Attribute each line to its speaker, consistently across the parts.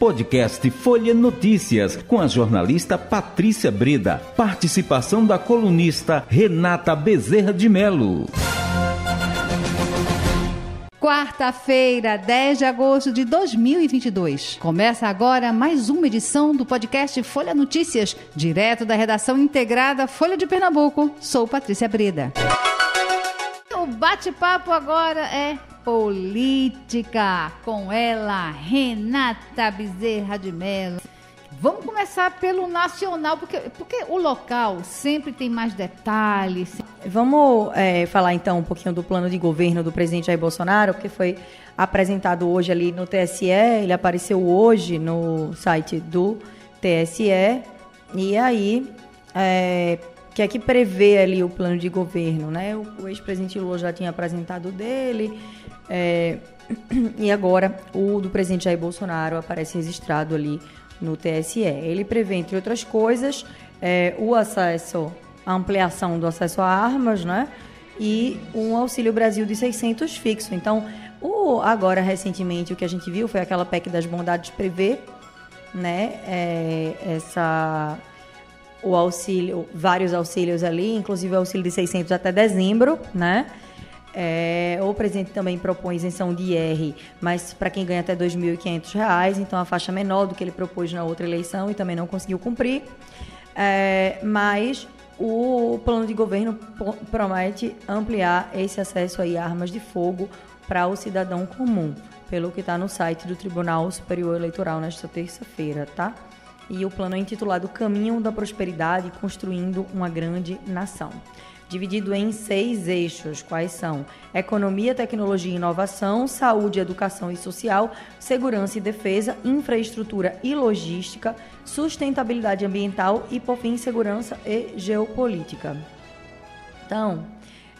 Speaker 1: Podcast Folha Notícias, com a jornalista Patrícia Breda. Participação da colunista Renata Bezerra de Melo.
Speaker 2: Quarta-feira, 10 de agosto de 2022. Começa agora mais uma edição do podcast Folha Notícias, direto da redação integrada Folha de Pernambuco. Sou Patrícia Breda. O bate-papo agora é política com ela, Renata Bezerra de Mello. Vamos começar pelo nacional, porque, porque o local sempre tem mais detalhes.
Speaker 3: Vamos é, falar então um pouquinho do plano de governo do presidente Jair Bolsonaro, porque foi apresentado hoje ali no TSE, ele apareceu hoje no site do TSE, e aí é, que é que prevê ali o plano de governo, né? O, o ex-presidente Lula já tinha apresentado o dele, é, e agora o do presidente Jair Bolsonaro aparece registrado ali no TSE. Ele prevê, entre outras coisas, é, o acesso, a ampliação do acesso a armas, né? E um Auxílio Brasil de 600 fixo. Então, o, agora, recentemente, o que a gente viu foi aquela PEC das bondades prevê, né? É, essa o auxílio, vários auxílios ali, inclusive o auxílio de 600 até dezembro, né? É, o presidente também propõe isenção de IR, mas para quem ganha até R$ 2.500, então a faixa menor do que ele propôs na outra eleição e também não conseguiu cumprir. É, mas o plano de governo promete ampliar esse acesso a armas de fogo para o cidadão comum, pelo que está no site do Tribunal Superior Eleitoral nesta terça-feira, tá? E o plano é intitulado Caminho da Prosperidade Construindo uma Grande Nação. Dividido em seis eixos, quais são economia, tecnologia e inovação, saúde, educação e social, segurança e defesa, infraestrutura e logística, sustentabilidade ambiental e, por fim, segurança e geopolítica. Então,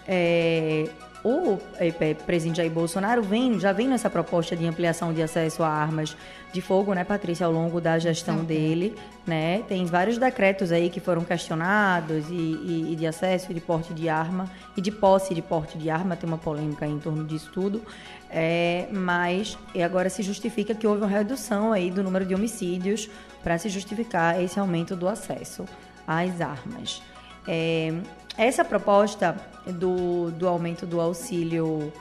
Speaker 3: é, o é, presidente Jair Bolsonaro vem, já vem nessa proposta de ampliação de acesso a armas de fogo, né, Patrícia, ao longo da gestão dele, né? Tem vários decretos aí que foram questionados e, e, e, de acesso e de porte de arma e de posse de porte de arma, tem uma polêmica em torno disso tudo, é, mas agora se justifica que houve uma redução aí do número de homicídios para se justificar esse aumento do acesso às armas. É, essa proposta do, do aumento do auxílio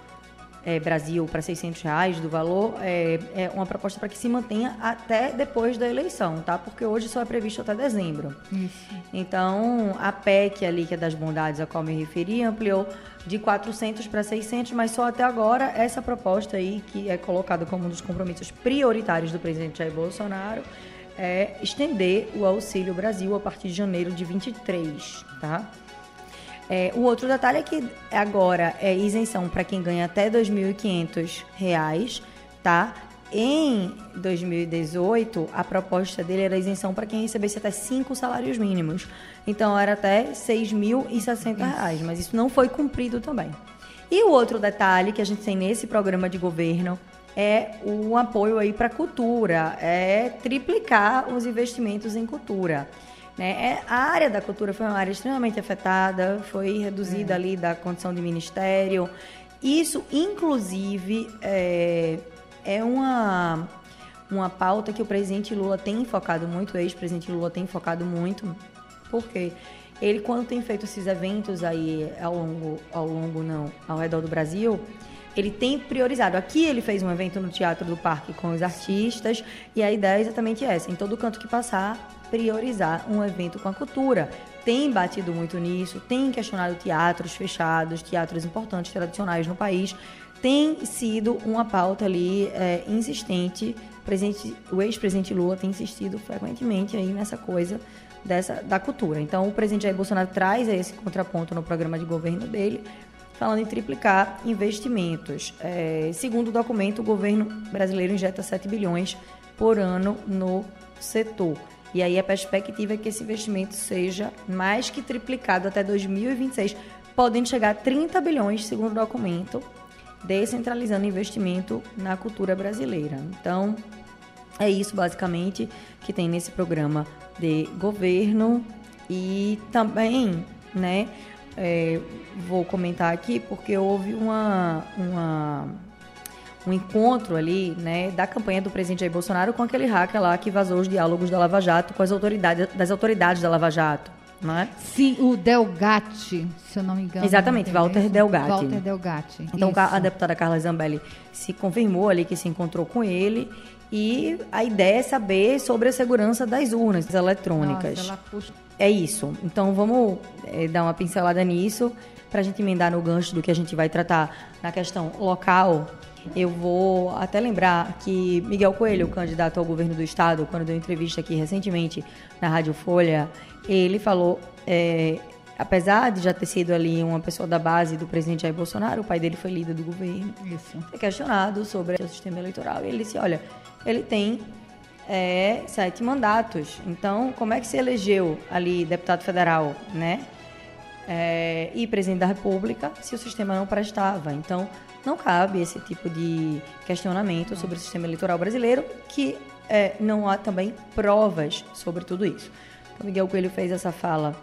Speaker 3: é, Brasil para 600 reais do valor é, é uma proposta para que se mantenha até depois da eleição, tá? Porque hoje só é previsto até dezembro. Isso. Então, a PEC ali, que é das bondades a qual me referi, ampliou de 400 para 600, mas só até agora essa proposta aí, que é colocada como um dos compromissos prioritários do presidente Jair Bolsonaro, é estender o Auxílio Brasil a partir de janeiro de 23, tá? É, o outro detalhe é que agora é isenção para quem ganha até R$ 2.500, tá? Em 2018, a proposta dele era isenção para quem recebesse até cinco salários mínimos. Então, era até R$ 6.060, mas isso não foi cumprido também. E o outro detalhe que a gente tem nesse programa de governo é o apoio aí para a cultura, é triplicar os investimentos em cultura. Né? É, a área da cultura foi uma área extremamente afetada, foi reduzida é. ali da condição de ministério. Isso, inclusive, é, é uma, uma pauta que o presidente Lula tem focado muito, o ex-presidente Lula tem focado muito, porque ele, quando tem feito esses eventos aí ao longo, ao longo não, ao redor do Brasil, ele tem priorizado. Aqui ele fez um evento no Teatro do Parque com os artistas e a ideia é exatamente essa. Em todo canto que passar, priorizar um evento com a cultura. Tem batido muito nisso, tem questionado teatros fechados, teatros importantes, tradicionais no país. Tem sido uma pauta ali é, insistente. O, o ex-presidente Lula tem insistido frequentemente aí nessa coisa dessa, da cultura. Então, o presidente Jair Bolsonaro traz esse contraponto no programa de governo dele, falando em triplicar investimentos. É, segundo o documento, o governo brasileiro injeta 7 bilhões por ano no setor. E aí a perspectiva é que esse investimento seja mais que triplicado até 2026, podendo chegar a 30 bilhões, segundo o documento, descentralizando investimento na cultura brasileira. Então, é isso basicamente que tem nesse programa de governo e também, né, é, vou comentar aqui porque houve uma, uma um encontro ali, né, da campanha do presidente Jair Bolsonaro com aquele hacker lá que vazou os diálogos da Lava Jato com as autoridades das autoridades da Lava Jato, não é?
Speaker 2: Sim, o Delgatti, se eu não me engano.
Speaker 3: Exatamente, Walter Delgatti.
Speaker 2: Walter Delgatti.
Speaker 3: Então
Speaker 2: isso.
Speaker 3: a deputada Carla Zambelli se confirmou ali que se encontrou com ele e a ideia é saber sobre a segurança das urnas eletrônicas.
Speaker 2: Nossa, ela puxa...
Speaker 3: É isso. Então vamos é, dar uma pincelada nisso para a gente emendar no gancho do que a gente vai tratar na questão local. Eu vou até lembrar que Miguel Coelho, candidato ao governo do estado, quando deu entrevista aqui recentemente na Rádio Folha, ele falou, é, apesar de já ter sido ali uma pessoa da base do presidente Jair Bolsonaro, o pai dele foi líder do governo,
Speaker 2: Isso.
Speaker 3: é questionado sobre o sistema eleitoral. E ele disse, olha, ele tem é, sete mandatos. Então, como é que se elegeu ali deputado federal, né? É, e presidente da República se o sistema não prestava. Então, não cabe esse tipo de questionamento sobre o sistema eleitoral brasileiro, que é, não há também provas sobre tudo isso. Então, Miguel Coelho fez essa fala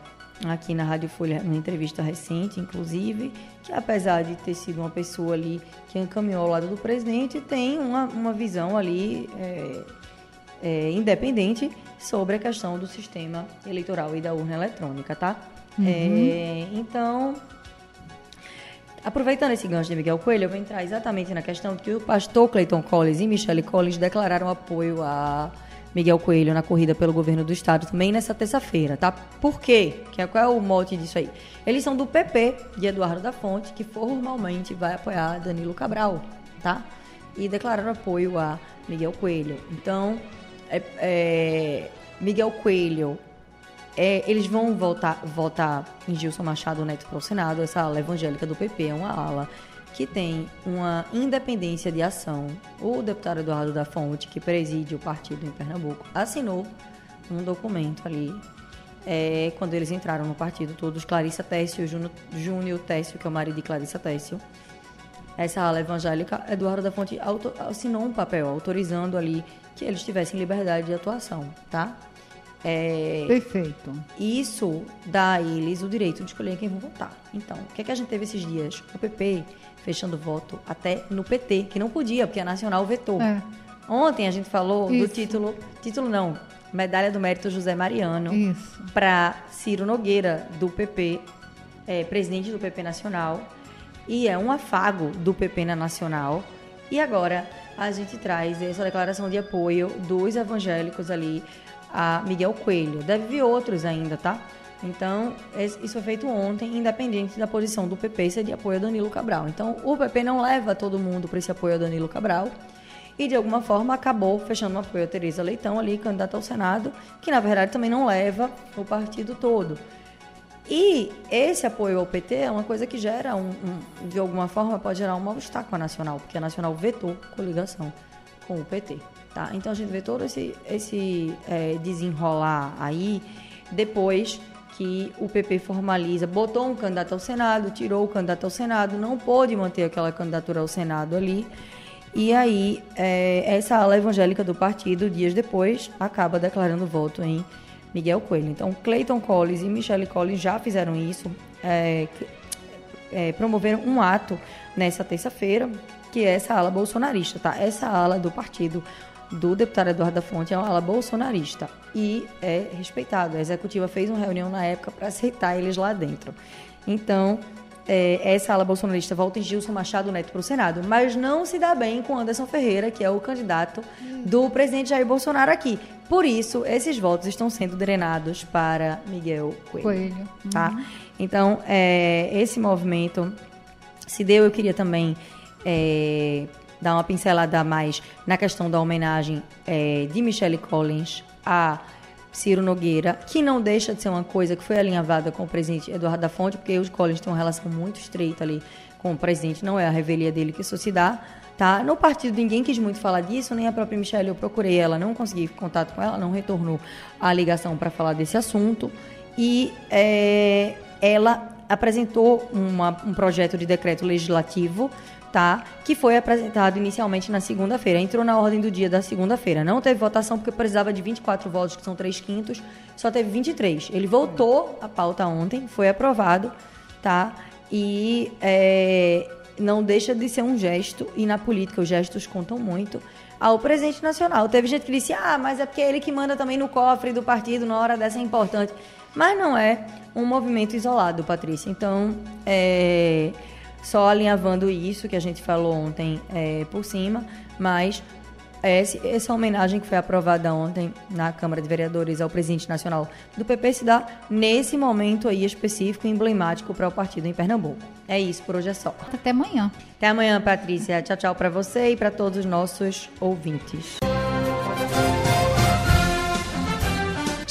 Speaker 3: aqui na Rádio Folha, numa entrevista recente, inclusive, que apesar de ter sido uma pessoa ali que encaminhou ao lado do presidente, tem uma, uma visão ali é, é, independente sobre a questão do sistema eleitoral e da urna eletrônica, tá? É, então, aproveitando esse gancho de Miguel Coelho, eu vou entrar exatamente na questão que o pastor Clayton Collins e Michelle Collins declararam apoio a Miguel Coelho na corrida pelo governo do estado também nessa terça-feira, tá? Por quê? É- Qual é o mote disso aí? Eles são do PP de Eduardo da Fonte, que formalmente vai apoiar Danilo Cabral, tá? E declararam apoio a Miguel Coelho. Então, é- é, Miguel Coelho é, eles vão votar, votar em Gilson Machado Neto para o Senado. Essa ala evangélica do PP é uma ala que tem uma independência de ação. O deputado Eduardo da Fonte, que preside o partido em Pernambuco, assinou um documento ali é, quando eles entraram no partido, todos, Clarissa Técio, Júnior- Técio, que é o marido de Clarissa Técio. Essa ala evangélica, Eduardo da Fonte auto- assinou um papel autorizando ali que eles tivessem liberdade de atuação, tá? É,
Speaker 2: Perfeito.
Speaker 3: isso dá a eles o direito de escolher quem vão votar. Então, o que é que a gente teve esses dias? O PP fechando voto até no PT, que não podia, porque a Nacional vetou.
Speaker 2: É.
Speaker 3: Ontem a gente falou do
Speaker 2: Isso.
Speaker 3: título, título não, Medalha do Mérito José Mariano para Ciro Nogueira, do PP, é, presidente do PP Nacional, e é um afago do PP na Nacional. E agora a gente traz essa declaração de apoio dos evangélicos ali a Miguel Coelho. Deve vir outros ainda, tá? Então, isso foi feito ontem, independente da posição do PP ser de apoio a Danilo Cabral. Então, o PP não leva todo mundo para esse apoio a Danilo Cabral e, de alguma forma, acabou fechando um apoio a Tereza Leitão ali, candidata ao Senado, que, na verdade, também não leva o partido todo. E esse apoio ao PT é uma coisa que gera, um, um- de alguma forma, pode gerar um mal-estar com a Nacional, porque a Nacional vetou coligação com o PT. Tá? Então a gente vê todo esse, esse é, desenrolar aí depois que o PP formaliza, botou um candidato ao Senado, tirou o candidato ao Senado, não pôde manter aquela candidatura ao Senado ali. E aí, é, essa ala evangélica do partido, dias depois, acaba declarando voto em Miguel Coelho. Então, Clayton Collins e Michelle Collins já fizeram isso, é, é, promoveram um ato nessa terça-feira, que é essa ala bolsonarista, tá? Essa ala do partido do deputado Eduardo da Fonte é uma ala bolsonarista e é respeitado. A executiva fez uma reunião na época para aceitar eles lá dentro. Então, é, essa ala bolsonarista volta em Gilson Machado Neto para o Senado, mas não se dá bem com Anderson Ferreira, que é o candidato do presidente Jair Bolsonaro aqui. Por isso, esses votos estão sendo drenados para Miguel Coelho.
Speaker 2: Coelho.
Speaker 3: Tá? Então, é, esse movimento se deu. Eu queria também é, dar uma pincelada a mais na questão da homenagem é, de Michelle Collins a Ciro Nogueira, que não deixa de ser uma coisa que foi alinhavada com o presidente Eduardo da Fonte, porque os Collins têm uma relação muito estreita ali com o presidente, não é a revelia dele que isso se dá. Tá? No partido ninguém quis muito falar disso, nem a própria Michelle, eu procurei ela, não consegui contato com ela, não retornou a ligação para falar desse assunto. E é, ela apresentou uma- um projeto de decreto legislativo, Que foi apresentado inicialmente na segunda-feira. Entrou na ordem do dia da segunda-feira. Não teve votação porque precisava de 24 votos, que são 3 quintos. Só teve 23. Ele voltou a pauta ontem, foi aprovado, tá? E é, não deixa de ser um gesto, e na política os gestos contam muito, ao presidente nacional. Teve gente que disse, ah, mas é porque é ele que manda também no cofre do partido, na hora dessa é importante. Mas não é um movimento isolado, Patrícia. Então, é, só alinhavando isso que a gente falou ontem é, por cima, mas essa homenagem que foi aprovada ontem na Câmara de Vereadores ao presidente nacional do PP se dá nesse momento aí específico e emblemático para o partido em Pernambuco. É isso, por hoje é só.
Speaker 2: Até amanhã.
Speaker 3: Até amanhã, Patrícia. Tchau, tchau para você e para todos os nossos ouvintes.